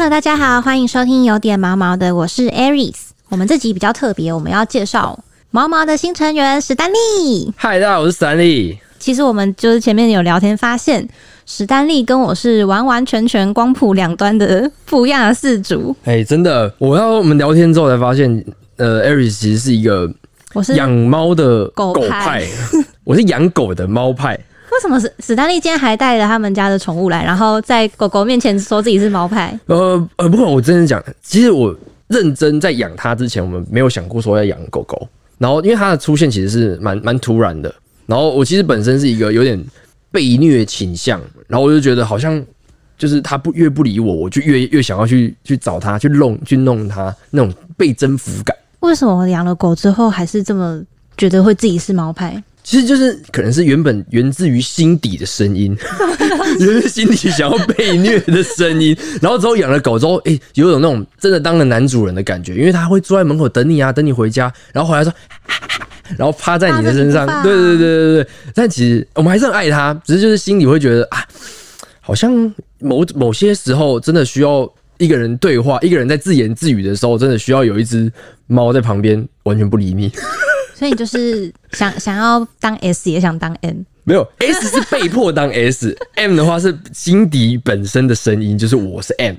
Hello，大家好，欢迎收听有点毛毛的，我是 Aries。我们这集比较特别，我们要介绍毛毛的新成员史丹利。嗨，大家好，我是史丹利。其实我们就是前面有聊天发现，史丹利跟我是完完全全光谱两端的不一样的四组。哎，真的，我要我们聊天之后才发现，呃，Aries 其实是一个我是养猫的狗派派，我是养狗的猫派。为什么史史丹利今天还带着他们家的宠物来，然后在狗狗面前说自己是猫派？呃呃，不过我真的讲，其实我认真在养它之前，我们没有想过说要养狗狗。然后因为它的出现其实是蛮蛮突然的，然后我其实本身是一个有点被虐倾向，然后我就觉得好像就是它不越不理我，我就越越想要去去找它，去弄去弄它那种被征服感。为什么养了狗之后还是这么觉得会自己是猫派？其实就是可能是原本源自于心底的声音，就是心底想要被虐的声音。然后之后养了狗之后，哎、有种那种真的当了男主人的感觉，因为他会坐在门口等你啊，等你回家，然后回来说，然后趴在你的身上对对对对对。但其实我们还是很爱它，只是就是心里会觉得啊，好像某某些时候真的需要一个人对话，一个人在自言自语的时候，真的需要有一只猫在旁边完全不理你。所以你就是 想想要当 S 也想当 M。没有 S 是被迫当 S，M 的话是心底本身的声音，就是我是 M。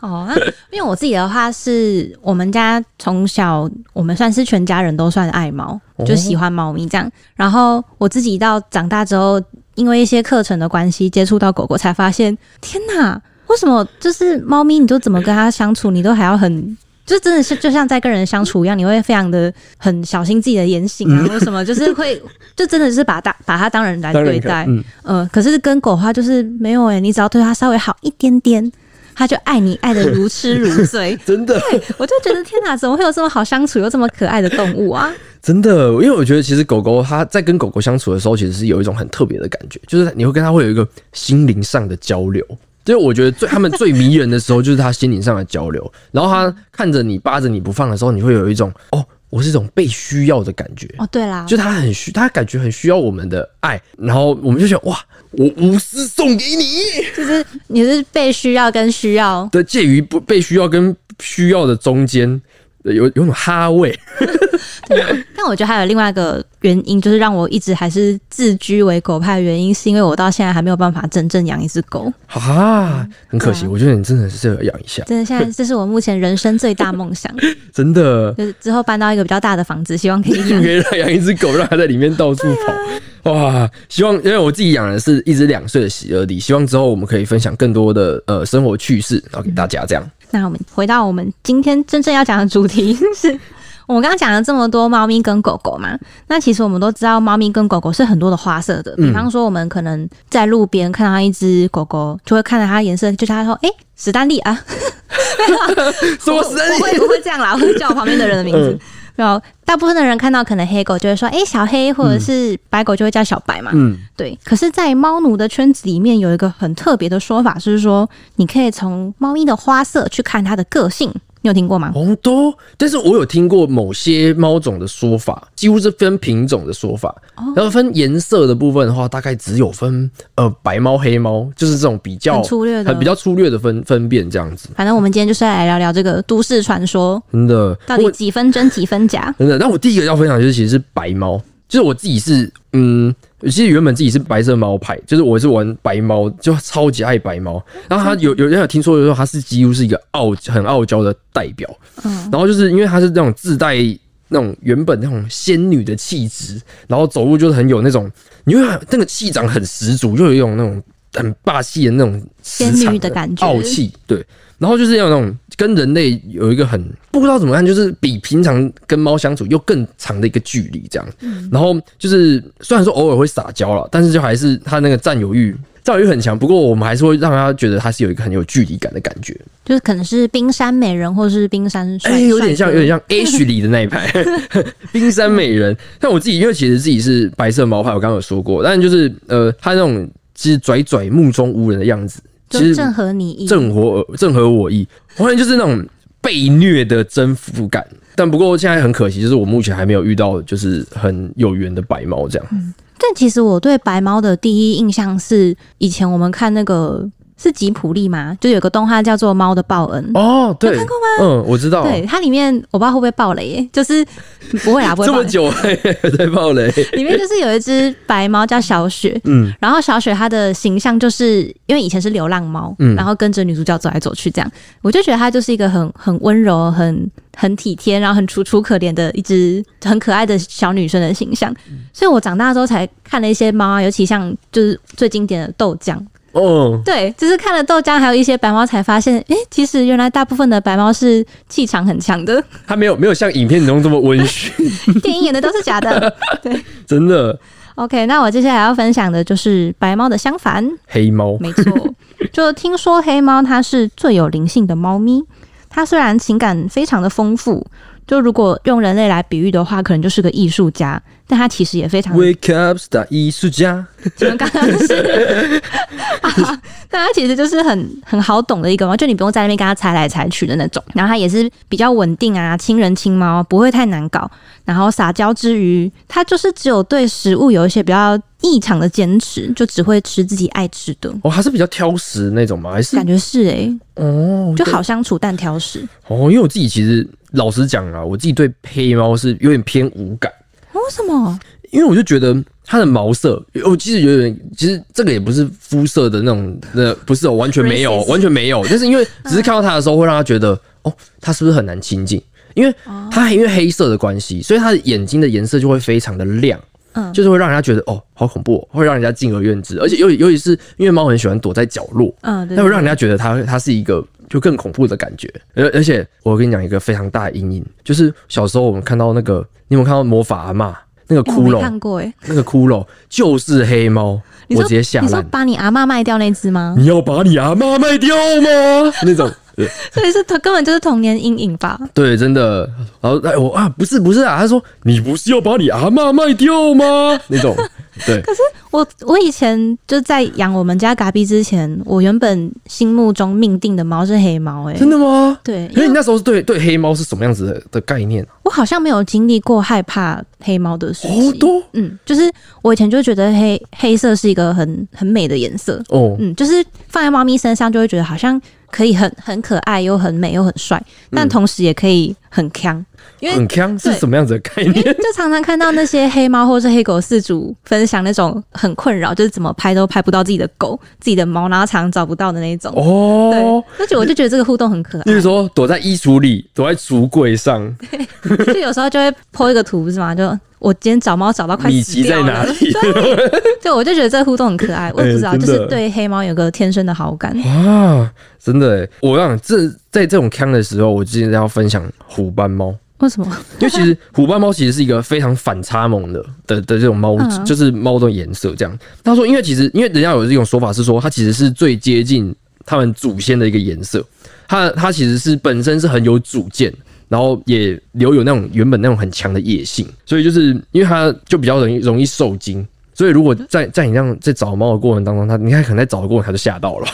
哦，那因为我自己的话是，我们家从小我们算是全家人都算爱猫，哦就喜欢猫咪这样。然后我自己到长大之后，因为一些课程的关系，接触到狗狗，才发现，天哪，为什么就是猫咪，你就怎么跟它相处，你都还要很。就真的是就像在跟人相处一样，你会非常的很小心自己的言行啊，或什么，就是会 就真的是把大把它当人来对待。嗯，呃，可是跟狗的话就是没有诶、你只要对它稍微好一点点，它就爱你爱的如痴如醉。真的我就觉得天哪，怎么会有这么好相处又这么可爱的动物啊？真的，因为我觉得其实狗狗它在跟狗狗相处的时候，其实是有一种很特别的感觉，就是你会跟它会有一个心灵上的交流。就是我觉得最他们最迷人的时候，就是他心灵上的交流。然后他看着你扒着你不放的时候，你会有一种哦，我是一种被需要的感觉。哦，对啦，就他很需，他感觉很需要我们的爱，然后我们就想哇，我无私送给你。就是你是被需要跟需要，的介于不被需要跟需要的中间，有有种哈味。对啊。但我觉得还有另外一个原因，就是让我一直还是自居为狗派的原因，是因为我到现在还没有办法真正养一只狗。啊，很可惜，啊我觉得你真的是适合养一下，真的，现在这是我目前人生最大梦想，真的。就是之后搬到一个比较大的房子，希望可以养可。以让养一只狗，让它在里面到处跑。哇，希望因为我自己养的是一只两岁的喜乐蒂，希望之后我们可以分享更多的呃生活趣事，然后给大家这样。那我们回到我们今天真正要讲的主题 是。我们刚刚讲了这么多猫咪跟狗狗嘛，那其实我们都知道，猫咪跟狗狗是很多的花色的。比方说，我们可能在路边看到一只狗狗，就会看到它颜色，就叫它说：“哎、史丹利啊！” 什么生我会不会这样啦？我会叫我旁边的人的名字。然后大部分的人看到可能黑狗就会说：“哎、小黑”，或者是白狗就会叫小白嘛。嗯，对，可是，在猫奴的圈子里面，有一个很特别的说法，就是说，你可以从猫咪的花色去看它的个性。你有听过吗？红多，但是我有听过某些猫种的说法，几乎是分品种的说法，哦然后分颜色的部分的话，大概只有分呃白猫、黑猫，就是这种比较很粗略的很比较粗略的分分辨这样子，反正我们今天就是来聊聊这个都市传说，真的。到底我几分真几分假？真的，但我第一个要分享就是其实是白猫，就是我自己是嗯，其实原本自己是白色猫派，就是我是玩白猫，就超级爱白猫。然后他有有人有听说说他是几乎是一个傲很傲娇的代表，嗯，然后就是因为他是那种自带那种原本那种仙女的气质，然后走路就是很有那种，你会那个气场很十足，就有一种那种很霸气的那种仙女的感觉傲气，对。然后就是要那种跟人类有一个很不知道怎么看，就是比平常跟猫相处又更长的一个距离这样。然后就是虽然说偶尔会撒娇了，但是就还是它那个占有欲。占有欲很强，不过我们还是会让他觉得他是有一个很有距离感的感觉，就是可能是冰山美人，或是冰山帅，哎、有点像，有点像 H 里的那一派 冰山美人。但我自己因为其实自己是白色毛派，我刚刚有说过，但就是呃，他那种其实拽拽目中无人的样子，其实就正合你意。正合我正合我意，完全就是那种被虐的征服感。但不过现在很可惜，就是我目前还没有遇到就是很有缘的白猫这样。但其实我对白猫的第一印象是，以前我们看那个是吉普力吗？就有个动画叫做《猫的报恩》。哦，对，看过吗？嗯，我知道。对，它里面我不知道会不会爆雷耶，就是不会啊，不会。这么久还在爆雷？里面就是有一只白猫叫小雪，嗯，然后小雪它的形象就是因为以前是流浪猫，嗯，然后跟着女主角走来走去这样，我就觉得它就是一个很很温柔、很很体贴，然后很楚楚可怜的一只很可爱的小女生的形象。所以我长大之后才看了一些猫啊，尤其像就是最经典的豆浆。哦，对，就是看了豆浆，还有一些白猫，才发现，哎，其实原来大部分的白猫是气场很强的。它没有没有像影片中这么温驯，电影演的都是假的。对，真的。OK，那我接下来要分享的就是白猫的相反，黑猫。没错，就听说黑猫它是最有灵性的猫咪，它虽然情感非常的丰富。就如果用人类来比喻的话，可能就是个艺术家，但他其实也非常 wake up star 艺术家。你们刚刚是，但他其实就是很很好懂的一个猫，就你不用在那边跟他猜来猜去的那种。然后他也是比较稳定啊，亲人亲猫，不会太难搞。然后撒娇之余，他就是只有对食物有一些比较异常的坚持，就只会吃自己爱吃的。哦，还是比较挑食那种吗？还是感觉是哎，哦，就好相处但挑食。哦，因为我自己其实。老实讲啊，我自己对黑猫是有点偏无感。为什么？因为我就觉得它的毛色，我其实有点，其实这个也不是肤色的那种，那不是哦，完全没有，完全没有。但是因为只是看到它的时候，会让它觉得，哦，它是不是很难亲近？因为它因为黑色的关系，所以它的眼睛的颜色就会非常的亮，嗯，就是会让人家觉得，哦，好恐怖，会让人家敬而远之。而且尤尤其是因为猫很喜欢躲在角落，嗯，那会让人家觉得它它是一个。就更恐怖的感觉，而而且我跟你讲一个非常大的阴影，就是小时候我们看到那个，你有没有看到魔法阿妈那个骷髅？看过哎，那个骷髅就是黑猫，我直接吓烂。你说把你阿妈卖掉那只吗？你要把你阿妈卖掉吗？那种。所以是他根本就是童年阴影吧？对，真的。然后哎，我啊，不是不是啊，他说你不是要把你阿妈卖掉吗？那种。对。可是我我以前就在养我们家嘎比之前，我原本心目中命定的猫是黑猫。哎，真的吗？对。因为你那时候是对对黑猫是什么样子的的概念？我好像没有经历过害怕黑猫的事情。好多。嗯，就是我以前就觉得黑黑色是一个很很美的颜色。哦。嗯，就是放在猫咪身上就会觉得好像。可以很很可爱，又很美，又很帅，但同时也可以很强。因为很强是什么样子的概念？就常常看到那些黑猫或是黑狗饲主分享那种很困扰，就是怎么拍都拍不到自己的狗、自己的猫，然后常常找不到的那种。哦，对，而且我就觉得这个互动很可爱。比如说躲在衣橱里，躲在橱柜上，就有时候就会 po 一个图，不是吗？就。我今天找猫找到快死掉了，对，我就觉得这个互动很可爱。我也不知道，就是对黑猫有个天生的好感。哇，真的！我让这在这种腔的时候，我今天要分享虎斑猫。为什么？因为其实虎斑猫其实是一个非常反差萌的的的这种猫，就是猫的颜色这样。他说，因为其实因为人家有这种说法是说，它其实是最接近他们祖先的一个颜色。它它其实是本身是很有主见。然后也留有那种原本那种很强的野性，所以就是因为它就比较容易容易受惊，所以如果在在你这样在找猫的过程当中，它你看可能在找的过程它就吓到了，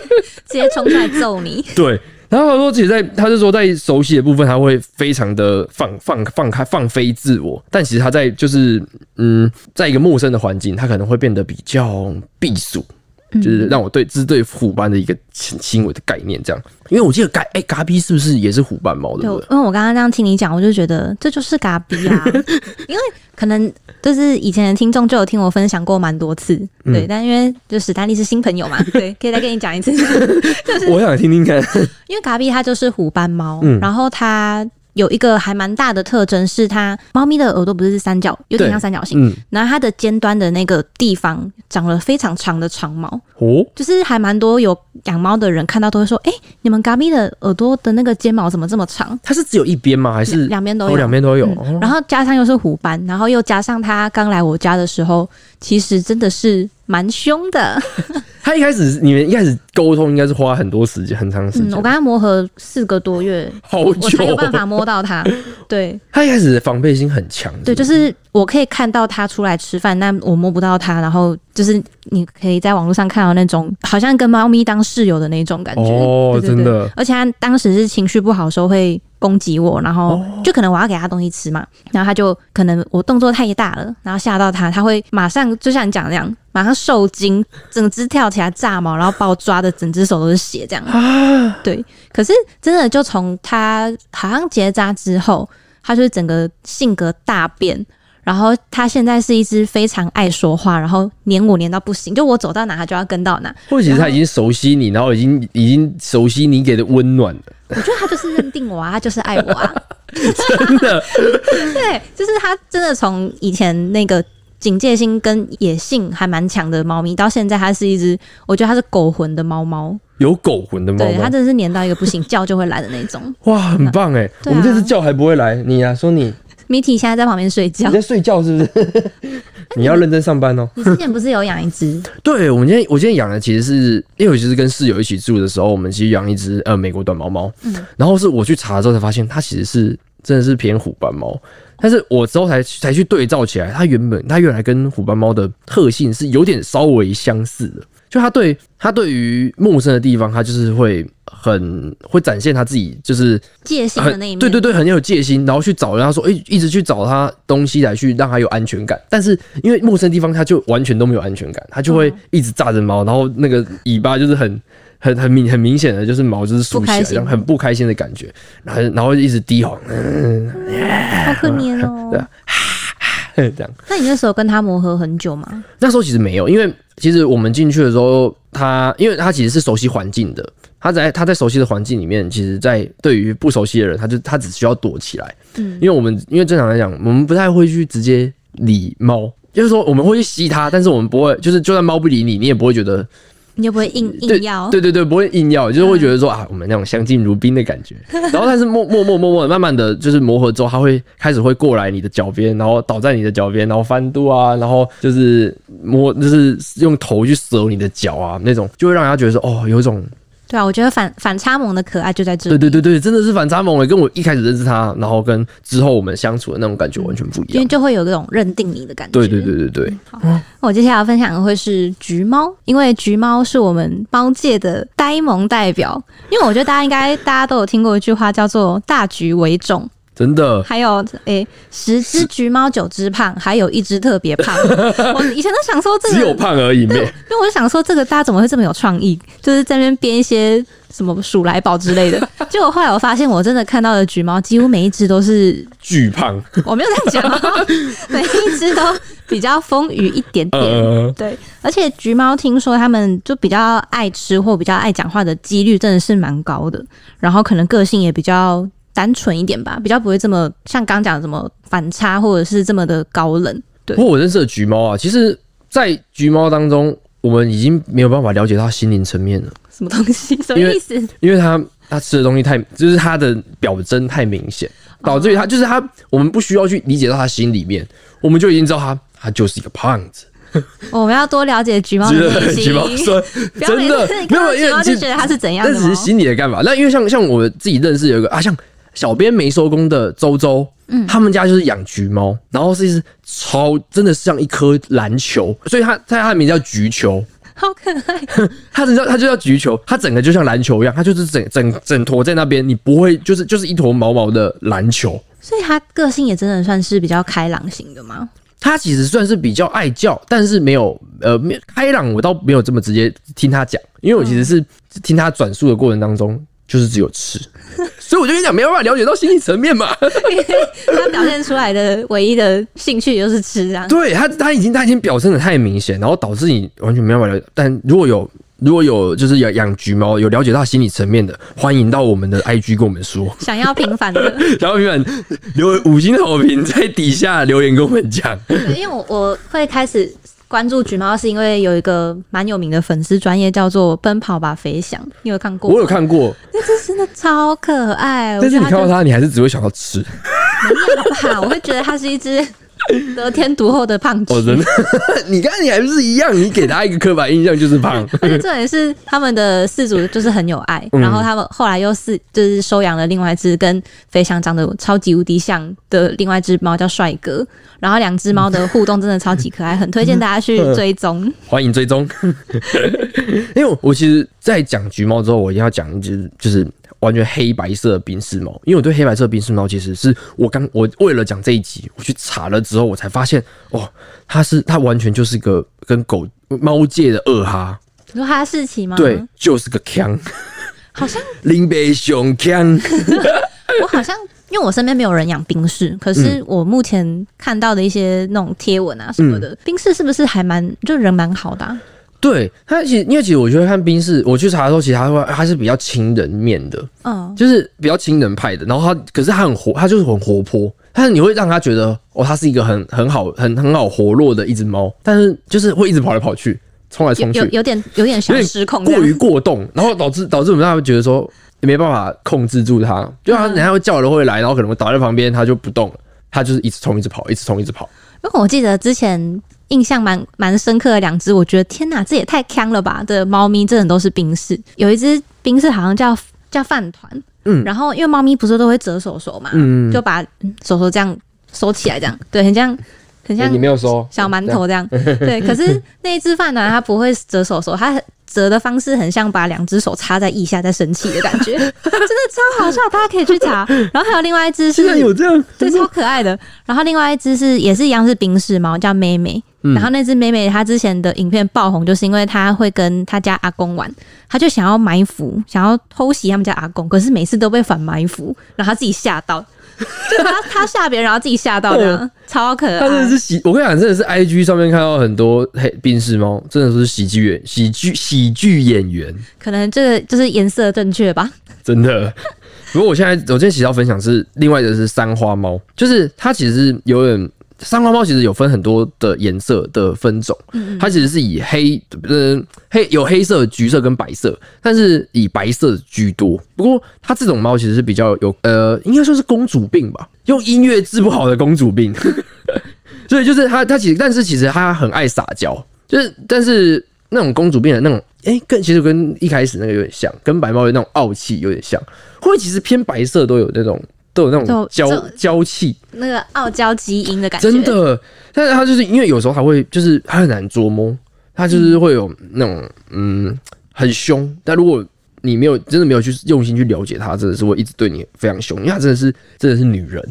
直接冲出来揍你。对，然后他说，其实在他是说在熟悉的部分，他会非常的放放放开放飞自我，但其实他在就是嗯，在一个陌生的环境，他可能会变得比较避暑。就是让我对这是对虎斑的一个轻轻微的概念，这样，因为我记得嘎哎嘎比是不是也是虎斑猫的？对，因为我刚刚这样听你讲，我就觉得这就是嘎比啊，因为可能就是以前的听众就有听我分享过蛮多次，对，但因为就史丹利是新朋友嘛，对，可以再跟你讲一次，就是我想听听看，因为嘎比它就是虎斑猫，然后它。有一个还蛮大的特征是它猫咪的耳朵不是三角，有点像三角形，嗯然后它的尖端的那个地方长了非常长的长毛哦，就是还蛮多有养猫的人看到都会说，哎，你们嘎咪的耳朵的那个尖毛怎么这么长？它是只有一边吗？还是两边都有？两边都有。然后加上又是虎斑，然后又加上它刚来我家的时候，其实真的是。蛮凶的，他一开始你们一开始沟通应该是花很多时间，很长时间。我跟他磨合四个多月，好久，我才有办法摸到他。对，他一开始防备心很强。对，就是我可以看到他出来吃饭，但我摸不到他。然后就是你可以在网络上看到那种好像跟猫咪当室友的那种感觉。哦，真的。而且他当时是情绪不好的时候会攻击我，然后就可能我要给他东西吃嘛，然后他就可能我动作太大了，然后吓到他，他会马上就像你讲的那样，马上受惊，整只跳起来炸毛，然后把我抓的整只手都是血这样。啊，对，可是真的就从他好像结扎之后，他就是整个性格大变。然后它现在是一只非常爱说话，然后黏我黏到不行，就我走到哪它就要跟到哪。或者其实它已经熟悉你，然后已经已经熟悉你给的温暖了，我觉得它就是认定我啊，它就是爱我啊。真的。对，就是它真的从以前那个警戒心跟野性还蛮强的猫咪，到现在它是一只，我觉得它是狗魂的猫猫。有狗魂的猫对，它，真的是黏到一个不行，叫就会来的那种。哇，很棒哎！啊我们这只叫还不会来，你啊，说你米体现在在旁边睡觉你。在睡觉是不是？你要认真上班哦。你之前不是有养一只？对，我们今天我今天养的其实是，因为我其实跟室友一起住的时候，我们其实养一只呃美国短毛猫，嗯然后是我去查之后才发现，它其实是真的是偏虎斑猫，但是我之后才才去对照起来，它原本它原来跟虎斑猫的特性是有点稍微相似的，就他对他对于陌生的地方，他就是会很会展现他自己就是戒心的那一面。对对对，很有戒心，然后去找人家说，哎、一直去找他东西来去让他有安全感。但是因为陌生地方，他就完全都没有安全感，他就会一直炸着毛，然后那个尾巴就是很很很明很明显的就是毛就是竖起来，然后很不开心的感觉，然后然后一直低吼，嗯，好可怜哦。对啊 这样。那你那时候跟他磨合很久吗？那时候其实没有，因为其实我们进去的时候，他因为他其实是熟悉环境的，他在他在熟悉的环境里面，其实，在对于不熟悉的人，他就他只需要躲起来。嗯，因为我们因为正常来讲，我们不太会去直接理猫，就是说我们会去吸它，但是我们不会，就是就算猫不理你，你也不会觉得你就不会硬硬要。对对对，不会硬要，就是会觉得说啊，我们那种相敬如宾的感觉。然后但是默默默默默的，慢慢的就是磨合之后，他会开始会过来你的脚边，然后倒在你的脚边，然后翻肚啊，然后就是摸，就是用头去折你的脚啊，那种就会让人家觉得说哦，有一种对啊，我觉得反反差萌的可爱就在这里。对对对对，真的是反差萌诶，跟我一开始认识他，然后跟之后我们相处的那种感觉完全不一样。因为就会有这种认定你的感觉。对对对对对，那我接下来要分享的会是橘猫，因为橘猫是我们猫界的呆萌代表。因为我觉得大家应该大家都有听过一句话，叫做“大橘为重真的”，还有诶十只橘猫九只胖，还有一只特别胖。我以前都想说这个，只有胖而已，没因为我就想说这个大家怎么会这么有创意，就是在那边编一些什么鼠来宝之类的。结果后来我发现，我真的看到的橘猫几乎每一只都是巨 胖。我没有这样讲哦，每一只都比较丰腴一点点。呃，对，而且橘猫听说他们就比较爱吃或比较爱讲话的几率真的是蛮高的，然后可能个性也比较单纯一点吧，比较不会这么像刚讲的什么反差或者是这么的高冷。对不过我认识的橘猫啊，其实，在橘猫当中，我们已经没有办法了解它心灵层面了，什么东西？什么意思？因为它它吃的东西太，就是它的表征太明显，导致于它就是它，我们不需要去理解到它心里面，我们就已经知道它，它就是一个胖子。我们要多了解橘猫的 内心。橘猫说 真的没有，因看到橘猫为就觉得它是怎样的那只是心理的干嘛。那因为像像我自己认识有一个啊，像小编没收工的周周，嗯，他们家就是养橘猫，然后是一只超真的是像一颗篮球，所以它在它的名字叫橘球。好可爱。它只叫它就叫橘球，它整个就像篮球一样，它就是整整整坨在那边，你不会就是就是一坨毛毛的篮球。所以它个性也真的算是比较开朗型的吗？它其实算是比较爱叫，但是没有呃开朗，我倒没有这么直接听他讲，因为我其实是听他转述的过程当中，就是只有吃，所以我就跟你讲，没办法了解到心理层面嘛。他表现出来的唯一的兴趣就是吃，这样。对他，他已经他已经表现的太明显，然后导致你完全没办法了解。但如果有如果有就是养养橘猫，有了解到心理层面的，欢迎到我们的 IG 跟我们说，想要平凡的，想要平凡留五星好评在底下留言跟我们讲。对，因为我我会开始关注橘猫，是因为有一个蛮有名的粉丝专业叫做“奔跑吧飞翔”，你有看过？我有，看过，那只真的超可爱。但是你看到它它，你还是只会想要吃。没有吧？我会觉得它是一只 得天独厚的胖子。哦，真的，你看你还不是一样，你给他一个刻板印象就是胖。而且重点是他们的饲主就是很有爱，嗯然后他们后来又是就是收养了另外一只跟飞翔长得超级无敌像的另外一只猫叫帅哥，然后两只猫的互动真的超级可爱，很推荐大家去追踪。欢迎追踪。因为我其实，在讲橘猫之后，我一定要讲一只，就是完全黑白色的冰室猫，因为我对黑白色的冰室猫其实是我刚我为了讲这一集，我去查了之后，我才发现哦，它是它完全就是个跟狗猫界的二哈，你说哈士奇吗？对，，就是个腔好像 林北熊腔，我好像因为我身边没有人养冰室，可是我目前看到的一些那种贴文啊什么的，冰室是不是还蛮就人蛮好的、啊？对他其实因为其实我觉得看冰室，我去查的时候，其实他会它是比较亲人面的，嗯，就是比较亲人派的，然后他可是他很活，他就是很活泼，但是你会让他觉得哦，他是一个很很好很很好活络的一只猫，但是就是会一直跑来跑去，冲来有冲去，有有点有点小有点失控，过于过动，然后导致导致我们大家会觉得说也没办法控制住它，就它嗯。等下会叫了会来，然后可能会倒在旁边，它就不动了，它就是一直冲一直跑，一直冲一直跑。因为我记得之前印象蛮蛮深刻的两只，我觉得天哪，这也太强了吧的猫咪，真的都是冰室。有一只冰室好像叫叫饭团，嗯然后因为猫咪不是都会折手手嘛，嗯就把嗯手手这样收起来，这样对，很像很像欸你没有说小馒头这样，对。可是那一只饭团它不会折手手，它折的方式很像把两只手插在腋下在生气的感觉，真的超好笑，大家可以去查。然后还有另外一只是有这样，对，超可爱的。然后另外一只是也是一样是冰室猫，叫妹妹。嗯然后那只妹妹她之前的影片爆红，就是因为她会跟她家阿公玩，她就想要埋伏，想要偷袭他们家阿公，可是每次都被反埋伏，然后她自己吓到，就她她吓别人，然后自己吓到这样，超可它真的。是喜，我跟你讲，真的是 I G 上面看到很多黑冰室猫，真的是喜剧演喜剧喜剧演员，可能这个就是颜色正确吧。真的。不过我现在我今天其实要分享是另外一个是三花猫，就是它其实是有点三花猫其实有分很多的颜色的分种，它其实是以黑呃黑有黑色、橘色跟白色，但是以白色居多。不过它这种猫其实是比较有呃，应该说是公主病吧，用音乐治不好的公主病。所以就是它它其实，但是其实它很爱撒娇，就是但是那种公主病的那种，哎、跟其实跟一开始那个有点像，跟白猫的那种傲气有点像。会不会其实偏白色都有那种都有那种娇娇气？那个傲娇基因的感觉，真的，但是他就是因为有时候还会就是他很难捉摸，他就是会有那种嗯很凶，但如果你没有真的没有去用心去了解他，真的是会一直对你非常凶，因为他真的是真的是女人，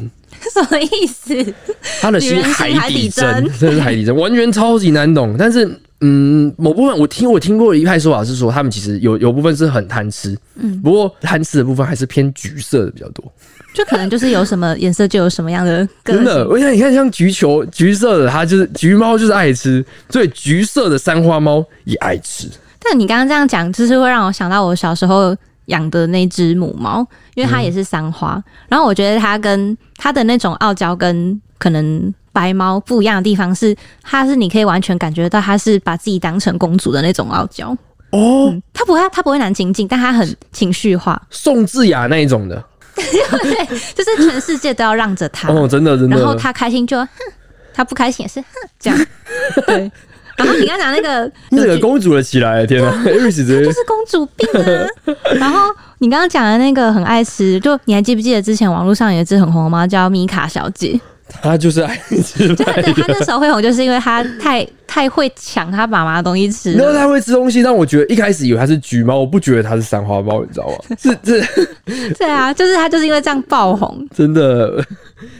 什么意思？他的心海底针针，真的是海底针，完全超级难懂。但是嗯，某部分我听我听过一派说法是说，他们其实有有部分是很贪吃，嗯，不过贪吃的部分还是偏橘色的比较多。就可能就是有什么颜色就有什么样的。真的，我想你看，像橘球、橘色的，它就是橘猫，就是爱吃，所以橘色的三花猫也爱吃。但你刚刚这样讲，就是会让我想到我小时候养的那只母猫，因为它也是三花。然后我觉得它跟它的那种傲娇跟可能白猫不一样的地方是，它是你可以完全感觉到它是把自己当成公主的那种傲娇。哦，嗯，它不会，它不会难亲近，但它很情绪化，宋智雅那一种的，就是全世界都要让着他。哦，真的真的。然后他开心就哼，他不开心也是哼这样。对。然后你刚刚讲那个 你整个公主了起来，天哪 e r i s 直接就是公主病啊。然后你刚刚讲的那个很爱吃，就你还记不记得之前网络上有一只很红的猫叫米卡小姐？她就是爱吃对派对，他。那时候会红，就是因为他太太会抢他妈妈的东西吃然后他。会吃东西，但我觉得一开始以为他是橘猫，我不觉得他是三花猫，你知道吗？是是对啊，就是他就是因为这样爆红。真的。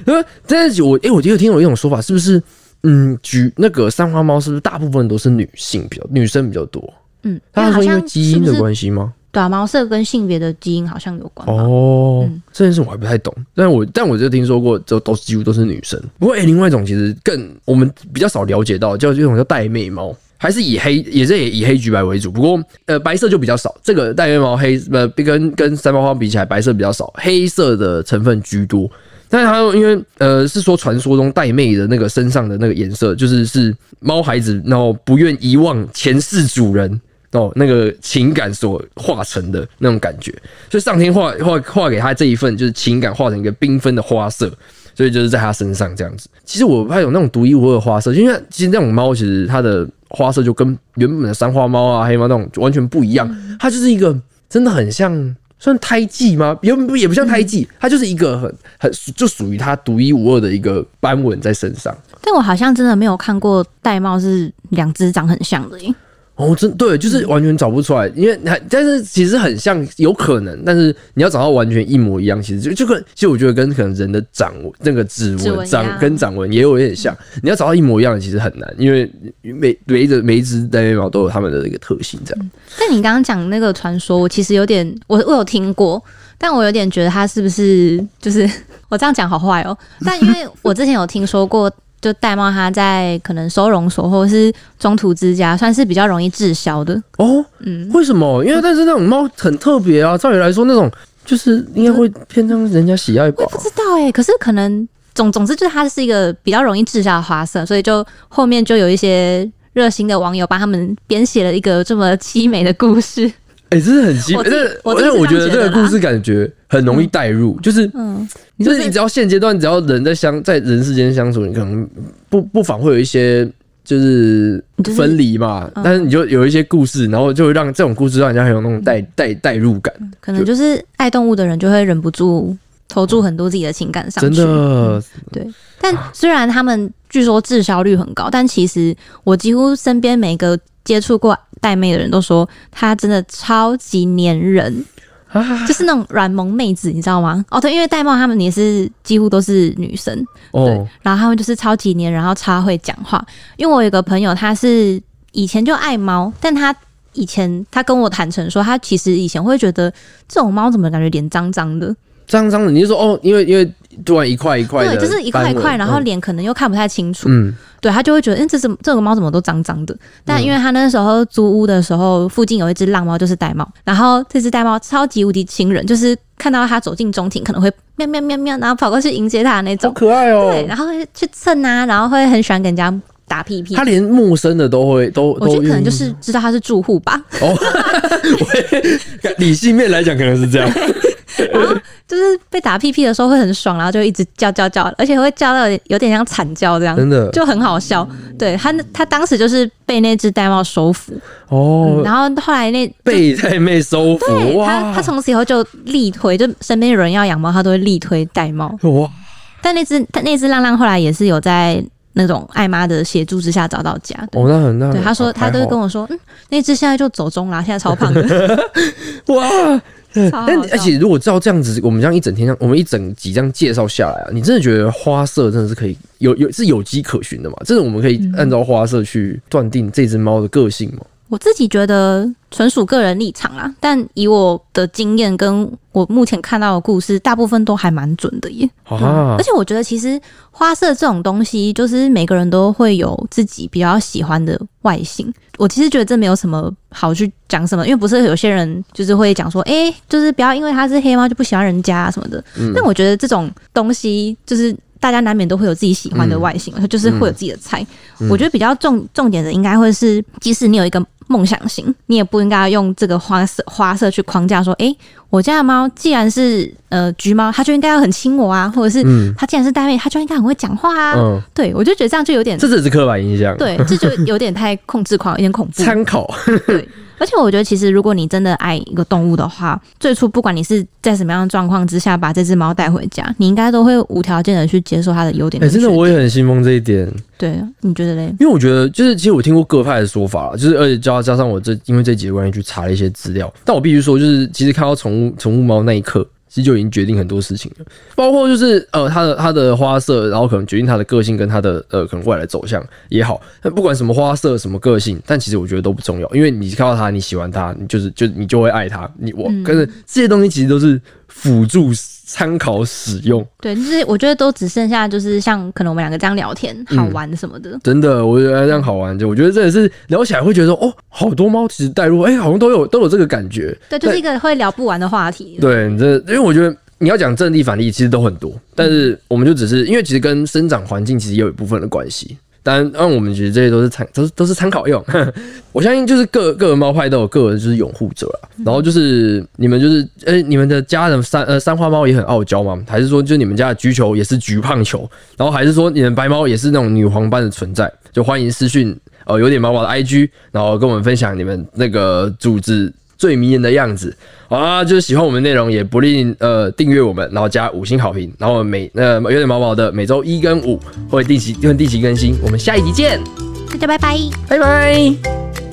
呃，但是我哎、我记得听有一种说法，是不是嗯，橘那个三花猫是不是大部分都是女性比较女生比较多？嗯，他说因为基因的关系吗？短毛色跟性别的基因好像有关？哦，嗯这件事我还不太懂，但我但我就听说过，就都几乎都是女生。不过，哎、另外一种其实更我们比较少了解到，叫这种叫带妹猫，还是以黑也是以黑橘白为主。不过，呃，白色就比较少。这个玳瑁猫黑呃跟跟三花花比起来，白色比较少，黑色的成分居多。但是它因为呃是说传说中带妹的那个身上的那个颜色，就是是猫孩子然后不愿遗忘前世主人哦那个情感所化成的那种感觉，所以上天画画画给他这一份就是情感化成一个缤纷的花色，所以就是在他身上这样子。其实我还有那种独一无二的花色，因为其实那种猫其实它的花色就跟原本的三花猫啊、黑猫那种完全不一样，它就是一个真的很像。算胎记吗？也不也不像胎记，它就是一个很很就属于它独一无二的一个斑纹在身上。但我好像真的没有看过玳瑁是两只长很像的耶。哦，真对，就是完全找不出来，因为还但是其实很像，有可能，但是你要找到完全一模一样，其实就就跟其实我觉得跟可能人的掌纹那个指纹掌跟掌纹也有点像，你要找到一模一样的其实很难，因为每每一只每一只单眉毛都有它们的一个特性，这样。但你刚刚讲那个传说，我其实有点，我我有听过，但我有点觉得它是不是就是 我这样讲好坏哦？但因为我之前有听说过，就玳瑁它在可能收容所或者是中途之家，算是比较容易滞销的。哦，嗯，为什么？因为但是那种猫很特别啊，照理来说那种就是应该会偏向人家喜爱吧我？不知道哎、可是可能总总之就是它是一个比较容易滞销的花色，所以就后面就有一些热心的网友帮他们编写了一个这么凄美的故事。哎、这是很奇怪。我自己但是我觉得这个故事感觉很容易带入，就是嗯，就是你只要现阶段只要人在相在人世间相处，你可能不不妨会有一些就是分离嘛，嗯。但是你就有一些故事，然后就会让这种故事让人家很有那种带带带入感，可能就是爱动物的人就会忍不住投注很多自己的情感上去。真的对但虽然他们据说滞销率很高，但其实我几乎身边每个接触过带妹的人都说，她真的超级粘人，啊就是那种软萌妹子，你知道吗？哦，对，因为戴帽他们也是几乎都是女生，对哦，，然后他们就是超级黏，然后超会讲话。因为我有个朋友，他是以前就爱猫，但他以前他跟我坦诚说，他其实以前会觉得这种猫怎么感觉脸脏脏的，脏脏的，你就说哦，因为因为突然一块一块的对，就是一块一块，然后嗯。脸可能又看不太清楚，嗯。对他就会觉得，嗯，这怎么这个猫怎么都脏脏的？但因为他那时候租屋的时候，附近有一只浪猫，就是玳瑁，然后这只玳瑁超级无敌亲人，就是看到它走进中庭，可能会喵喵喵喵，然后跑过去迎接它的那好，可爱哦、对，然后会去蹭啊，然后会很喜欢给人家打屁屁。他。连陌生的都会都我觉得可能就是知道他是住户吧，哦，理性面来讲可能是这样，然后就是被打屁屁的时候会很爽，然后就一直叫叫叫，而且会叫到有点像惨叫这样，真的就很好笑。对他，他当时就是被那只玳瑁收服，哦嗯，然后后来那被太妹收服对他，哇他从此以后就力推，就身边有人要养猫，他都会力推玳瑁。哇但那只他那只浪浪后来也是有在那种爱妈的协助之下找到家的。哦，那很那对，他说他都会跟我我说，嗯，那只现在就走中啦，现在超胖的，哇。但而且如果照这样子，我们这样一整天这样，我们一整集这样介绍下来啊，你真的觉得花色真的是可以有有是有迹可循的嘛？真的我们可以按照花色去断定这只猫的个性吗？我自己觉得纯属个人立场啦，但以我的经验跟我目前看到的故事，大部分都还蛮准的耶。啊而，且我觉得其实花色这种东西，就是每个人都会有自己比较喜欢的外形。我其实觉得这没有什么好去讲什么，因为不是有些人就是会讲说，诶，就是不要因为它是黑猫就不喜欢人家、啊、什么的。嗯但我觉得这种东西就是。大家难免都会有自己喜欢的外形，就是会有自己的菜。嗯我觉得比较重重点的应该会是，即使你有一个梦想型，你也不应该用这个花色花色去框架说，诶，我家的猫既然是呃橘猫，它就应该要很亲我啊，或者是嗯它既然是单妹，它就应该很会讲话啊。嗯，对，我就觉得这样就有点这只是刻板印象，对，这就有点太控制狂，有点 恐怖。参考，对，而且我觉得其实如果你真的爱一个动物的话，最初不管你是在什么样的状况之下把这只猫带回家，你应该都会无条件的去接受它的优点哎。真的我也很信奉这一点。对，你觉得嘞？因为我觉得，就是其实我听过各派的说法，就是而且加加上我这因为这几个关系去查了一些资料，但我必须说，就是其实看到宠物宠物猫那一刻，其实就已经决定很多事情了，包括就是呃它的它的花色，然后可能决定它的个性跟它的呃可能未来的走向也好，那不管什么花色什么个性，但其实我觉得都不重要，因为你看到它你喜欢它，你就是就你就会爱它，你我嗯。跟着这些东西其实都是辅助参考使用。对，就是我觉得都只剩下就是像可能我们两个这样聊天嗯好玩什么的。真的，我觉得这样好玩。就我觉得真的是聊起来会觉得说，哦，好多猫其实带入，哎、好像都有都有这个感觉。对，就是一个会聊不完的话题。对，你这因为我觉得你要讲正例反例，其实都很多，但是我们就只是因为其实跟生长环境其实也有一部分的关系。当然，让我们觉得这些都是参都是都是参考用。我相信就是各各个猫派都有各个就是拥护者啊。然后就是你们就是呃、你们的家人三呃三花猫也很傲娇吗？还是说就是你们家的橘球也是橘胖球？然后还是说你们白猫也是那种女皇般的存在？就欢迎私讯呃有点毛毛的 IG，然后跟我们分享你们那个组织最迷人的样子。好啊，就是喜欢我们内容也不吝呃订阅我们，然后加五星好评，然后每呃有点毛毛的每周一跟五会定期会定期更新，我们下一集见，大家拜拜。拜拜。